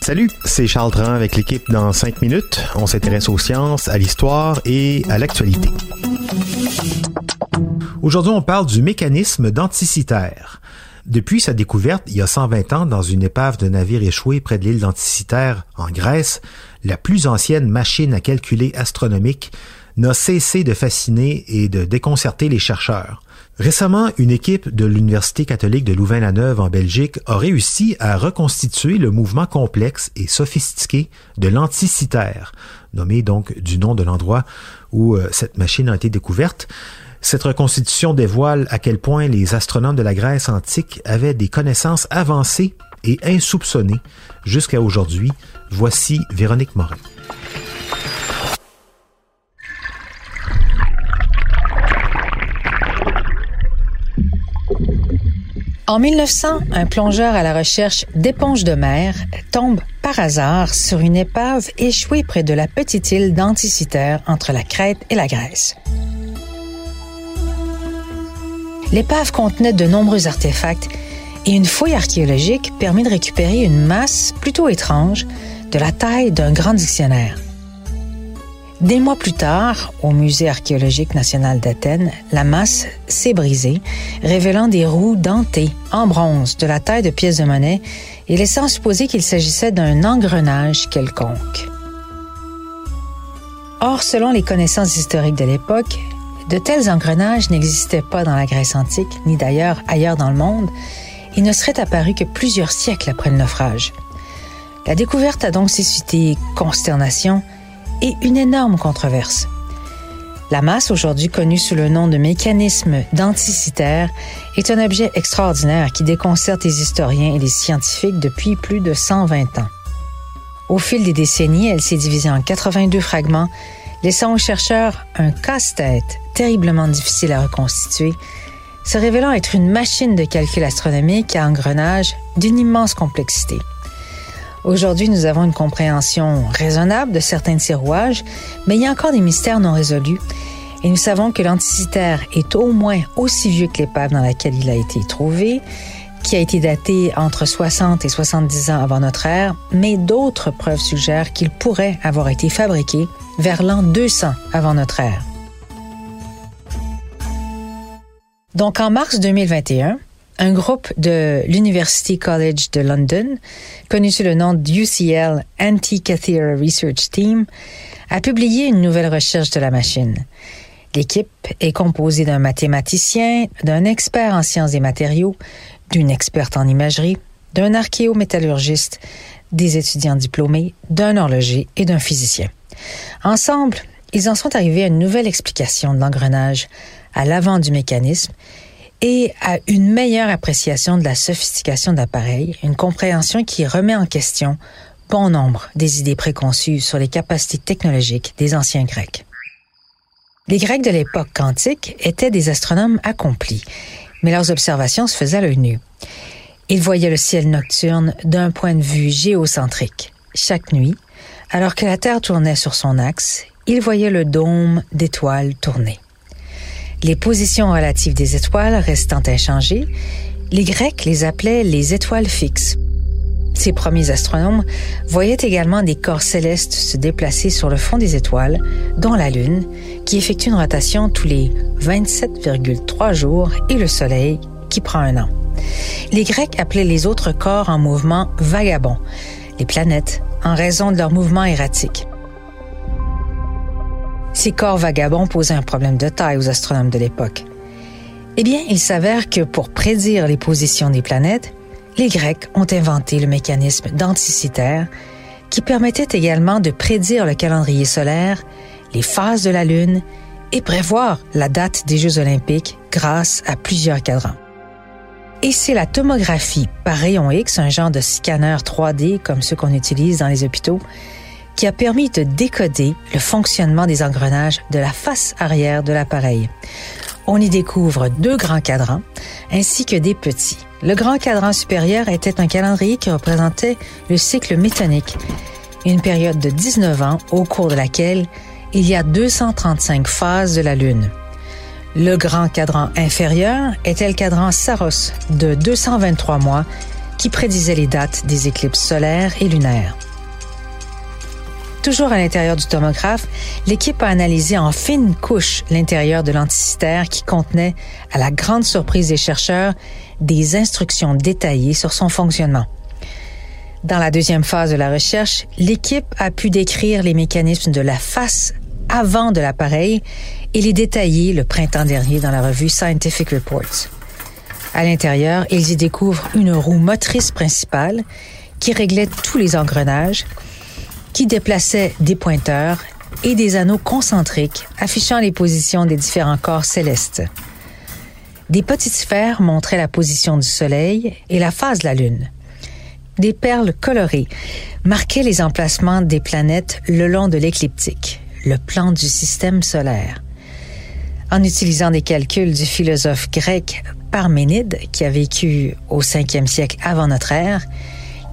Salut, c'est Charles Tran avec l'équipe dans 5 minutes. On s'intéresse aux sciences, à l'histoire et à l'actualité. Aujourd'hui, on parle du mécanisme d'anticitaire. Depuis sa découverte il y a 120 ans dans une épave de navire échoué près de l'île d'Anticitaire, en Grèce, la plus ancienne machine à calculer astronomique n'a cessé de fasciner et de déconcerter les chercheurs. Récemment, une équipe de l'Université catholique de Louvain-la-Neuve en Belgique a réussi à reconstituer le mouvement complexe et sophistiqué de l'anticitaire, nommé donc du nom de l'endroit où euh, cette machine a été découverte. Cette reconstitution dévoile à quel point les astronomes de la Grèce antique avaient des connaissances avancées et insoupçonnées jusqu'à aujourd'hui. Voici Véronique Morin. En 1900, un plongeur à la recherche d'éponges de mer tombe par hasard sur une épave échouée près de la petite île d'Anticitaire entre la Crète et la Grèce. L'épave contenait de nombreux artefacts et une fouille archéologique permet de récupérer une masse plutôt étrange de la taille d'un grand dictionnaire. Des mois plus tard, au Musée archéologique national d'Athènes, la masse s'est brisée, révélant des roues dentées en bronze de la taille de pièces de monnaie et laissant supposer qu'il s'agissait d'un engrenage quelconque. Or, selon les connaissances historiques de l'époque, de tels engrenages n'existaient pas dans la Grèce antique, ni d'ailleurs ailleurs dans le monde, et ne seraient apparus que plusieurs siècles après le naufrage. La découverte a donc suscité consternation, et une énorme controverse. La masse, aujourd'hui connue sous le nom de mécanisme d'anticitaire, est un objet extraordinaire qui déconcerte les historiens et les scientifiques depuis plus de 120 ans. Au fil des décennies, elle s'est divisée en 82 fragments, laissant aux chercheurs un casse-tête terriblement difficile à reconstituer, se révélant être une machine de calcul astronomique à engrenage d'une immense complexité. Aujourd'hui, nous avons une compréhension raisonnable de certains de ces rouages, mais il y a encore des mystères non résolus. Et nous savons que l'anticitaire est au moins aussi vieux que l'épave dans laquelle il a été trouvé, qui a été daté entre 60 et 70 ans avant notre ère, mais d'autres preuves suggèrent qu'il pourrait avoir été fabriqué vers l'an 200 avant notre ère. Donc en mars 2021, un groupe de l'University College de London, connu sous le nom d'UCL Anti-Cathedral Research Team, a publié une nouvelle recherche de la machine. L'équipe est composée d'un mathématicien, d'un expert en sciences des matériaux, d'une experte en imagerie, d'un archéométallurgiste, des étudiants diplômés, d'un horloger et d'un physicien. Ensemble, ils en sont arrivés à une nouvelle explication de l'engrenage à l'avant du mécanisme et à une meilleure appréciation de la sophistication d'appareils, une compréhension qui remet en question bon nombre des idées préconçues sur les capacités technologiques des anciens Grecs. Les Grecs de l'époque quantique étaient des astronomes accomplis, mais leurs observations se faisaient à l'œil nu. Ils voyaient le ciel nocturne d'un point de vue géocentrique. Chaque nuit, alors que la Terre tournait sur son axe, ils voyaient le dôme d'étoiles tourner les positions relatives des étoiles restant inchangées, les Grecs les appelaient les étoiles fixes. Ces premiers astronomes voyaient également des corps célestes se déplacer sur le fond des étoiles, dont la Lune, qui effectue une rotation tous les 27,3 jours, et le Soleil, qui prend un an. Les Grecs appelaient les autres corps en mouvement vagabonds, les planètes, en raison de leur mouvement erratique. Ces corps vagabonds posaient un problème de taille aux astronomes de l'époque. Eh bien, il s'avère que pour prédire les positions des planètes, les Grecs ont inventé le mécanisme d'anticitaire qui permettait également de prédire le calendrier solaire, les phases de la Lune et prévoir la date des Jeux olympiques grâce à plusieurs cadrans. Et c'est la tomographie par rayon X, un genre de scanner 3D comme ceux qu'on utilise dans les hôpitaux, qui a permis de décoder le fonctionnement des engrenages de la face arrière de l'appareil. On y découvre deux grands cadrans ainsi que des petits. Le grand cadran supérieur était un calendrier qui représentait le cycle métonique, une période de 19 ans au cours de laquelle il y a 235 phases de la Lune. Le grand cadran inférieur était le cadran Saros de 223 mois qui prédisait les dates des éclipses solaires et lunaires. Toujours à l'intérieur du tomographe, l'équipe a analysé en fine couche l'intérieur de l'anticystère qui contenait, à la grande surprise des chercheurs, des instructions détaillées sur son fonctionnement. Dans la deuxième phase de la recherche, l'équipe a pu décrire les mécanismes de la face avant de l'appareil et les détailler le printemps dernier dans la revue Scientific Reports. À l'intérieur, ils y découvrent une roue motrice principale qui réglait tous les engrenages, qui déplaçait des pointeurs et des anneaux concentriques affichant les positions des différents corps célestes. Des petites sphères montraient la position du Soleil et la phase de la Lune. Des perles colorées marquaient les emplacements des planètes le long de l'écliptique, le plan du système solaire. En utilisant des calculs du philosophe grec Parménide, qui a vécu au 5e siècle avant notre ère,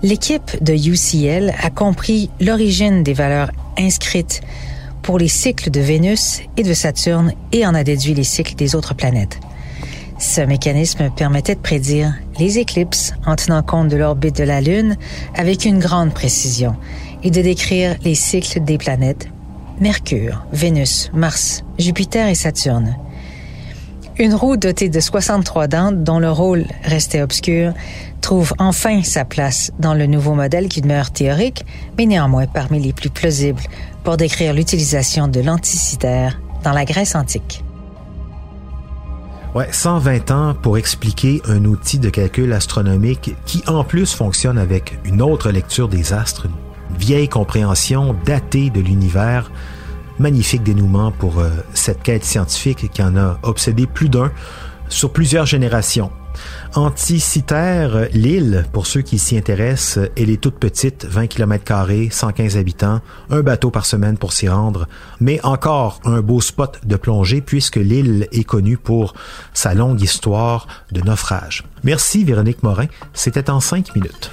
l'équipe de UCL a compris l'origine des valeurs inscrites pour les cycles de Vénus et de Saturne et en a déduit les cycles des autres planètes. Ce mécanisme permettait de prédire les éclipses en tenant compte de l'orbite de la Lune avec une grande précision et de décrire les cycles des planètes Mercure, Vénus, Mars, Jupiter et Saturne. Une roue dotée de 63 dents dont le rôle restait obscur trouve enfin sa place dans le nouveau modèle qui demeure théorique, mais néanmoins parmi les plus plausibles pour décrire l'utilisation de l'anticitaire dans la Grèce antique. Ouais, 120 ans pour expliquer un outil de calcul astronomique qui en plus fonctionne avec une autre lecture des astres, une vieille compréhension datée de l'univers. Magnifique dénouement pour euh, cette quête scientifique qui en a obsédé plus d'un sur plusieurs générations. Anticitaire, l'île, pour ceux qui s'y intéressent, elle est toute petite, 20 km 115 habitants, un bateau par semaine pour s'y rendre, mais encore un beau spot de plongée puisque l'île est connue pour sa longue histoire de naufrage. Merci Véronique Morin, c'était en cinq minutes.